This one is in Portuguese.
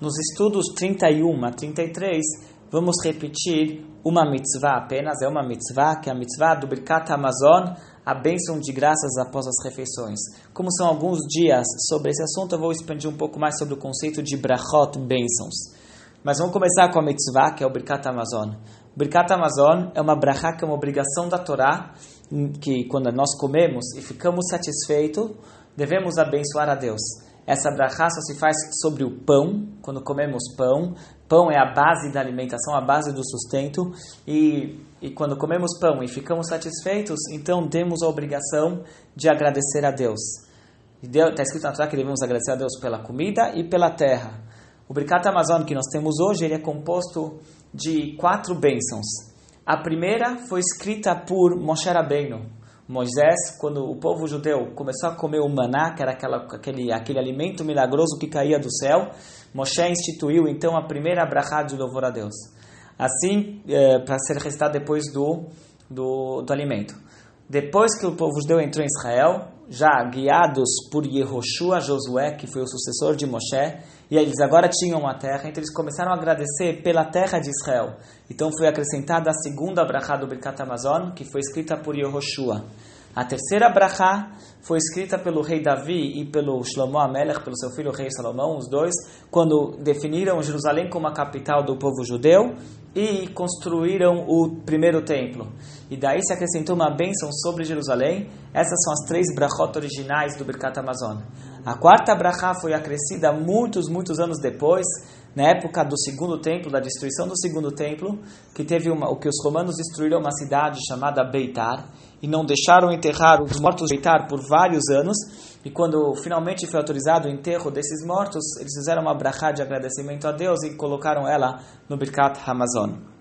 Nos estudos 31 a 33, vamos repetir uma mitzvah apenas, é uma mitzvah, que é a mitzvah do Birkat Amazon, a bênção de graças após as refeições. Como são alguns dias sobre esse assunto, eu vou expandir um pouco mais sobre o conceito de brachot, bênçãos. Mas vamos começar com a mitzvah, que é o Birkat Amazon. O Birkat Amazon é uma brachá, que é uma obrigação da Torá, que quando nós comemos e ficamos satisfeitos, devemos abençoar a Deus. Essa brachá só se faz sobre o pão, quando comemos pão. Pão é a base da alimentação, a base do sustento. E, e quando comemos pão e ficamos satisfeitos, então temos a obrigação de agradecer a Deus. Está escrito na Torá que devemos agradecer a Deus pela comida e pela terra. O Bricat Amazon que nós temos hoje, ele é composto de quatro bênçãos. A primeira foi escrita por Moshe Rabbeinu, Moisés, quando o povo judeu começou a comer o maná, que era aquela, aquele, aquele alimento milagroso que caía do céu, Moshe instituiu então a primeira brachá de louvor a Deus. Assim, é, para ser recitada depois do, do, do alimento. Depois que o povo judeu entrou em Israel, já guiados por Yehoshua, Josué, que foi o sucessor de Moshe, e eles agora tinham a terra, então eles começaram a agradecer pela terra de Israel. Então foi acrescentada a segunda brachá do Birkat Amazon, que foi escrita por Yehoshua. A terceira brachá foi escrita pelo rei Davi e pelo Shlomo Amelech, pelo seu filho rei Salomão, os dois, quando definiram Jerusalém como a capital do povo judeu e construíram o primeiro templo. E daí se acrescentou uma bênção sobre Jerusalém. Essas são as três brachot originais do Birkat Amazon. A quarta brachá foi acrescida muitos, muitos anos depois, na época do segundo templo, da destruição do segundo templo, que teve uma, o que os romanos destruíram uma cidade chamada Beitar e não deixaram enterrar os mortos de Beitar por vários anos. E quando finalmente foi autorizado o enterro desses mortos, eles fizeram uma brachá de agradecimento a Deus e colocaram ela no Birkat Hamazon.